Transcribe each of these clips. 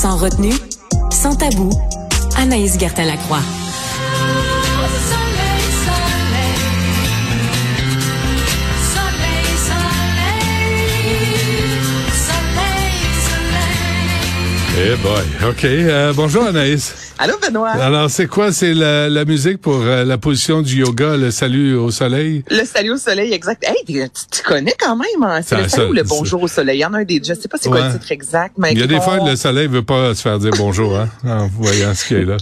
Sans retenue, sans tabou, Anaïs Gertin-Lacroix. Eh boy, OK. Euh, bonjour Anaïs. Allô Benoît. Alors, c'est quoi? C'est la, la musique pour euh, la position du yoga, le salut au soleil? Le salut au soleil, exact. Hey, tu, tu connais quand même, hein? C'est le salut ça- ou le bonjour au soleil? Il y en a un des, je sais pas c'est quoi le titre exact, mais Il y a des fois, le soleil veut pas se faire dire bonjour, hein, en voyant ce qu'il est là.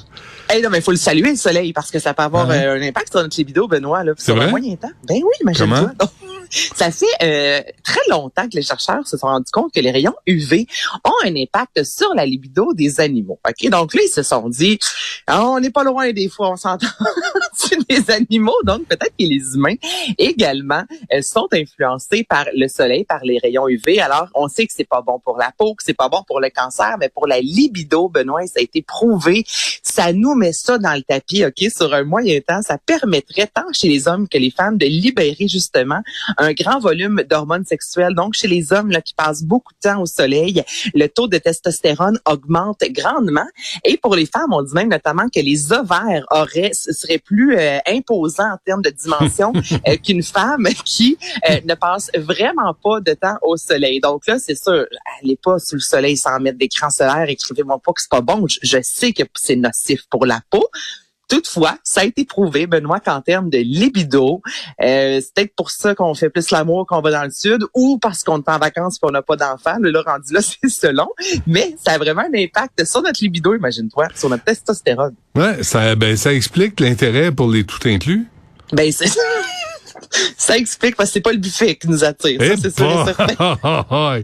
Hey, non, mais il faut le saluer, le soleil, parce que ça peut avoir Ah euh, un impact sur notre libido, Benoît, là. Un vrai? moyen temps. Ben oui, imagine-toi. Ça fait euh, très longtemps que les chercheurs se sont rendus compte que les rayons UV ont un impact sur la libido des animaux. Ok, donc là ils se sont dit, Ah, on n'est pas loin des fois, on s'entend des animaux, donc peut-être que les humains également euh, sont influencés par le soleil, par les rayons UV. Alors on sait que c'est pas bon pour la peau, que c'est pas bon pour le cancer, mais pour la libido, Benoît, ça a été prouvé. Ça nous met ça dans le tapis, ok, sur un moyen temps, ça permettrait tant chez les hommes que les femmes de libérer justement un grand volume d'hormones sexuelles. Donc, chez les hommes là, qui passent beaucoup de temps au soleil, le taux de testostérone augmente grandement. Et pour les femmes, on dit même notamment que les ovaires auraient, seraient plus euh, imposants en termes de dimension euh, qu'une femme qui euh, ne passe vraiment pas de temps au soleil. Donc là, c'est sûr, allez pas sous le soleil sans mettre d'écran solaire. Écrivez-moi pas que c'est pas bon. Je, je sais que c'est nocif pour la peau. Toutefois, ça a été prouvé, Benoît, qu'en termes de libido, euh, c'est peut-être pour ça qu'on fait plus l'amour qu'on va dans le sud ou parce qu'on est en vacances et qu'on n'a pas d'enfants. Là, rendu là, c'est selon. Mais ça a vraiment un impact sur notre libido, imagine-toi, sur notre testostérone. Ouais, ça, ben, ça explique l'intérêt pour les tout inclus. Ben, c'est ça explique parce que c'est pas le buffet qui nous attire. Ça, Eh c'est sûr et certain.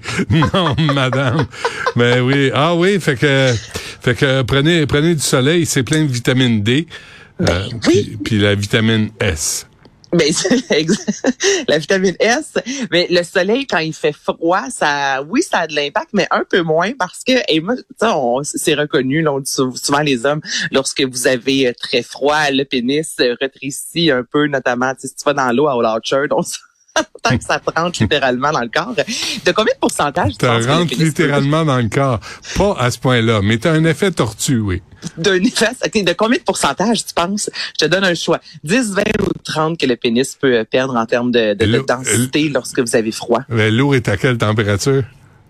non, madame. Ben oui. Ah oui, fait que, fait que prenez, prenez du soleil, c'est plein de vitamine D. euh, Ben oui. puis, puis la vitamine S. Ben, la vitamine S, mais le soleil quand il fait froid, ça, oui, ça a de l'impact, mais un peu moins parce que, et moi, tu sais, on- c'est reconnu, là, on dit sou- souvent les hommes, lorsque vous avez euh, très froid, le pénis euh, rétrécit un peu, notamment, si tu vas dans l'eau à Out Shirt, on tant que ça te rentre littéralement dans le corps. De combien de pourcentage tu Ça rentre littéralement dans le corps. Pas à ce point-là, mais t'as un effet tortue, oui. d'un effet, de combien de pourcentage tu penses? Je te donne un choix. 10, 20 ou 30 que le pénis peut euh, perdre en termes de, de- de Le- densité lorsque vous avez froid. Ben, L'eau est à quelle température?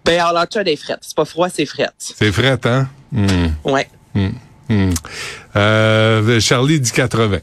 Ben, alors là, tu as des frettes. C'est pas froid, c'est frette. C'est fret, hein? Hmm, Ouais. hmm. Euh, Charlie dit 80.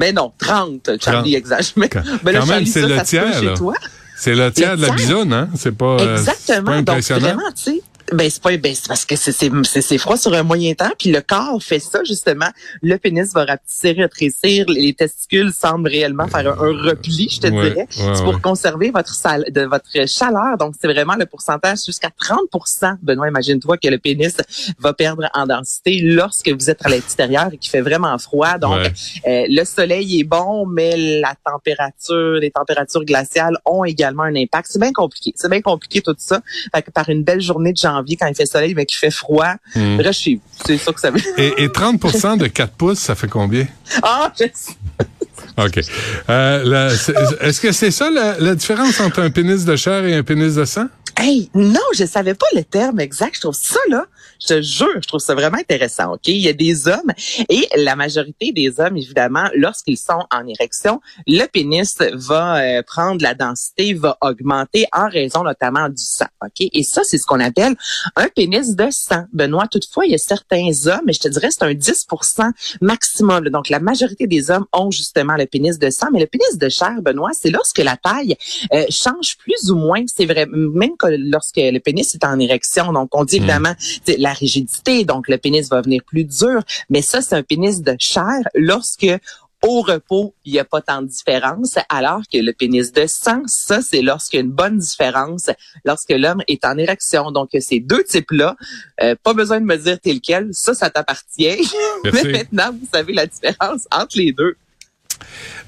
Ben non, 30, Charlie, exagère. Mais, ben là, quand même, c'est le ça tiers, chez là. toi. C'est le tiers de la bisoune, hein? C'est pas, pas Exactement. Donc, impressionnant. vraiment, tu sais, ben c'est pas ben, c'est parce que c'est c'est c'est- c'est froid sur un moyen temps puis le corps fait ça justement le pénis va rapetisser rétrécir les testicules semblent réellement faire un, un repli je te Ouais, dirais ouais, c'est pour ouais. conserver votre sal de votre chaleur donc c'est vraiment le pourcentage jusqu'à 30% Benoît imagine-toi que le pénis va perdre en densité lorsque vous êtes à l'extérieur et qu'il fait vraiment froid donc euh, le soleil est bon, mais la température, les températures glaciales ont également un impact. C'est bien compliqué. C'est bien compliqué tout ça. Fait que par une belle journée de janvier, quand il fait soleil, mais qu'il fait froid, Hmm. reste chez vous. C'est ça que ça veut Et, et 30% de 4 pouces, ça fait combien? Ah, je sais. OK. Euh, Est-ce que c'est ça la, la différence entre un pénis de chair et un pénis de sang? Hey, non, je savais pas le terme exact. Je trouve ça, là, je te jure, je trouve ça vraiment intéressant, OK? Il y a des hommes et la majorité des hommes, évidemment, lorsqu'ils sont en érection, le pénis va euh, prendre la densité, va augmenter en raison notamment du sang, OK? Et ça, c'est ce qu'on appelle un pénis de sang. Benoît, toutefois, il y a certains hommes, et je te dirais, c'est un 10% maximum. Donc, la majorité des hommes ont justement le pénis de sang, mais le pénis de chair, Benoît, c'est lorsque la taille euh, change plus ou moins. C'est vrai, même lorsque le pénis est en érection. Donc, on dit évidemment tu sais, la rigidité, donc le pénis va venir plus dur. Mais ça, c'est un pénis de chair lorsque au repos, il n'y a pas tant de différence, alors que le pénis de sang, ça, c'est lorsqu'il y a une bonne différence, lorsque l'homme est en érection. Donc, ces deux types-là, euh, pas besoin de me dire t'es lequel, ça, ça t'appartient. Mais maintenant, vous savez la différence entre les deux.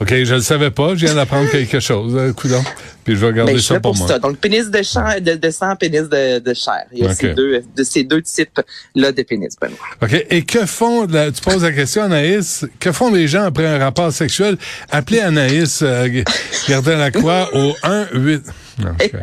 OK, je le savais pas. Je viens d'apprendre quelque chose. Euh, coudonc. Puis je vais garder Ben, je ça pour moi. ça. Donc, pénis de, chair, de, de sang, pénis de, de chair. Il y a Ok. ces deux, de ces deux types-là de pénis, Benoît. OK. Et que font, tu poses la question, Anaïs, que font les gens après un rapport sexuel? Appelez Anaïs, euh, Gardin Lacroix au 1 8 Non, ok.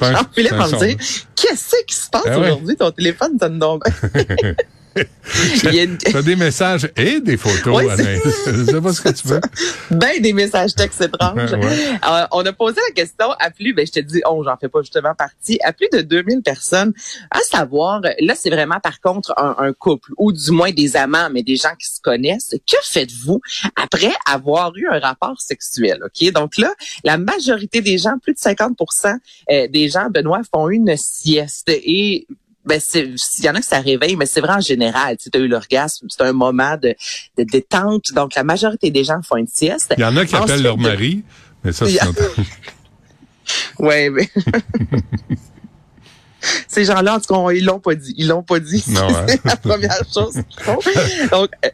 Jean-Philippe va me dire, qu'est-ce qui se passe Ben ouais. aujourd'hui? Ton téléphone sonne donc. une- T'as des messages et des photos, Ouais. Je sais pas ce que tu veux. ben des messages textes étranges. Ouais. Euh, on a posé la question à plus, ben je te dis, on j'en fais pas justement partie, à plus de 2000 personnes, à savoir, là c'est vraiment par contre un, un couple ou du moins des amants, mais des gens qui se connaissent. Que faites-vous après avoir eu un rapport sexuel, ok? Donc là, la majorité des gens, plus de 50% euh, des gens, Benoît, font une sieste et ben c'est il y en a que ça réveille mais c'est vrai en général tu as eu l'orgasme c'est un moment de, de détente donc la majorité des gens font une sieste Il y en a qui appellent leur mari, mais ça, c'est. Ouais, mais ces gens-là, en tout cas, ils l'ont pas dit. Ils l'ont pas dit. Non, hein? C'est la première chose qu'ils font. Donc, euh,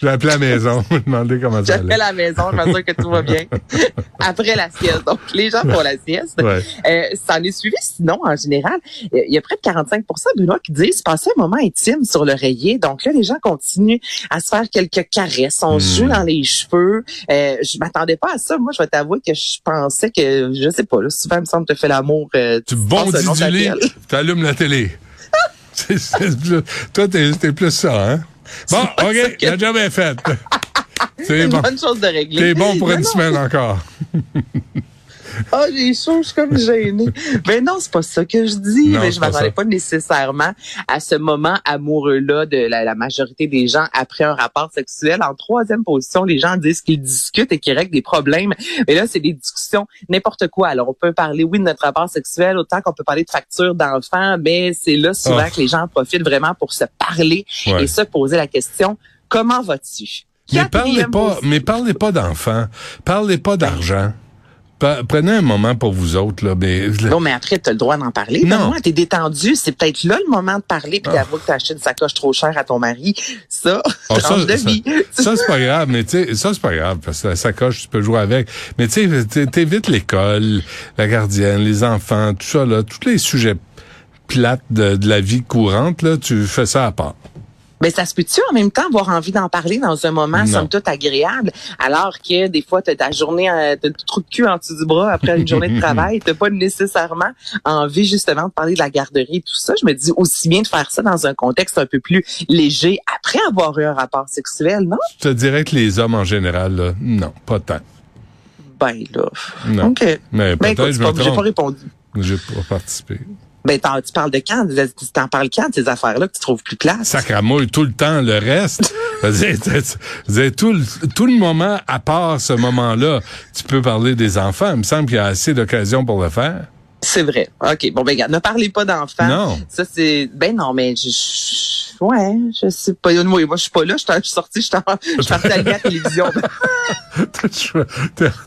J'ai appelé à la maison, me demander comment ça à la maison, je m'assure que tout va bien. Après la sieste. Donc, les gens font la sieste. Ouais. Euh, ça en est suivi, sinon, en général, euh, il y a près de 45 Benoît, qui disent passer un moment intime sur l'oreiller. Donc là, les gens continuent à se faire quelques caresses. On Hmm. joue dans les cheveux. Euh, je m'attendais pas à ça. Moi, je vais t'avouer que je pensais que, je sais pas, là, souvent, il me semble, te fait l'amour. euh, Tu bondis du lit. La télé. C'est- c'est plus- toi, t'es plus ça, hein? Bon, OK, que- la job est faite. C'est une bon. bonne chose de régler. T'es bon pour Mais une non. semaine encore. Ah, j'ai chaud, je suis comme gênée. Mais non, c'est pas ça que je dis. Non, mais je pas m'attendais ça. pas nécessairement à ce moment amoureux-là de la, la majorité des gens après un rapport sexuel. En troisième position, les gens disent qu'ils discutent et qu'ils règlent des problèmes. Mais là, c'est des discussions n'importe quoi. Alors, on peut parler, oui, de notre rapport sexuel, autant qu'on peut parler de facture d'enfants, mais c'est là souvent Oh. que les gens en profitent vraiment pour se parler Ouais. et se poser la question, comment vas-tu? Mais parlez pas, position. mais parlez pas d'enfants. Parlez pas d'argent. Prenez un moment pour vous autres, là. Mais, Non, mais après, tu as le droit d'en parler. Non. Non. T'es détendu. C'est peut-être là le moment de parler puis Ah. d'avouer que t'as acheté une sacoche trop chère à ton mari. Ça, Ah, ça, de vie. Ça, c'est pas grave, mais tu sais, ça, c'est pas grave, parce que la sacoche, tu peux jouer avec. Mais tu sais, t'é- t'évites l'école, la gardienne, les enfants, tout ça, là, tous les sujets plates de, de la vie courante, là, tu fais ça à part. Mais ça se peut-tu en même temps avoir envie d'en parler dans un moment Non. somme toute agréable, alors que des fois, t'as ta journée, euh, t'as le trou de cul en dessous du bras après une journée de travail, t'as pas nécessairement envie justement de parler de la garderie et tout ça. Je me dis aussi bien de faire ça dans un contexte un peu plus léger après avoir eu un rapport sexuel, non? Je te dirais que les hommes, en général, là, non, pas tant. Ben là. Non. OK. Mais Ben peut-être, je c'est pas- me j'ai pas répondu. J'ai pas participé. Ben, tu parles de quand? Tu t'en parles quand de ces affaires-là que tu trouves plus classe? Sacramouille tout le temps, le reste. Tout, le, tout le moment, à part ce moment-là, tu peux parler des enfants. Il me semble qu'il y a assez d'occasions pour le faire. C'est vrai. OK. Bon, ben, regarde, ne parlez pas d'enfants. Non. Ça, c'est, ben non, mais je, je- ouais, je sais pas. Moi, moi je suis pas là. Je suis sortie, je suis allumer à la télévision.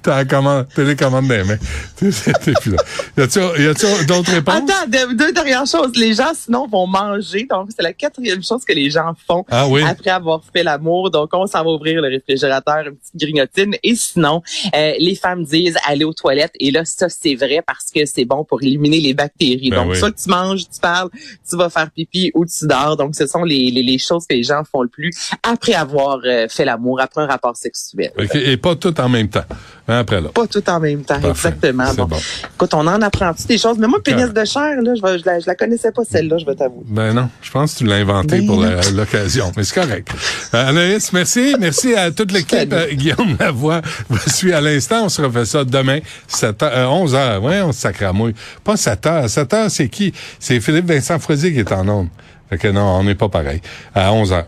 T'as la commande, télécommande des mains. T'es plus là. Y a-tu y a-tu d'autres réponses? Attends, deux, deux dernières choses. Les gens, sinon, vont manger. Donc, c'est la quatrième chose que les gens font Ah oui. après avoir fait l'amour. Donc, on s'en va ouvrir le réfrigérateur, une petite grignotine. Et sinon, euh, les femmes disent aller aux toilettes. Et là, ça, c'est vrai parce que c'est bon pour éliminer les bactéries. Ben Donc, oui. soit tu manges, tu parles, tu vas faire pipi ou tu dors. Donc, ce sont les, les, les choses que les gens font le plus après avoir euh, fait l'amour, après un rapport sexuel. Et pas tout en même temps. Hein, après là. Pas tout en même temps, Parfait. exactement. Bon. bon. Écoute, on en apprend des choses? Mais moi, pénis de chair, là, je, vais- je, la, je la connaissais pas celle-là, je vais t'avouer. Ben non, je pense que tu l'as inventé Ben pour l'occasion, mais c'est correct. Euh, Anaïs, merci. Merci à toute l'équipe. Euh, Guillaume Lavoie vous suit à l'instant. On se refait ça demain, 7 heures, euh, 11 heures. Ouais, on se sacramouille. Pas 7 heures. 7 heures, c'est qui? C'est Philippe Vincent Froisier qui est en onde. Fait que non, on n'est pas pareil. À 11 heures.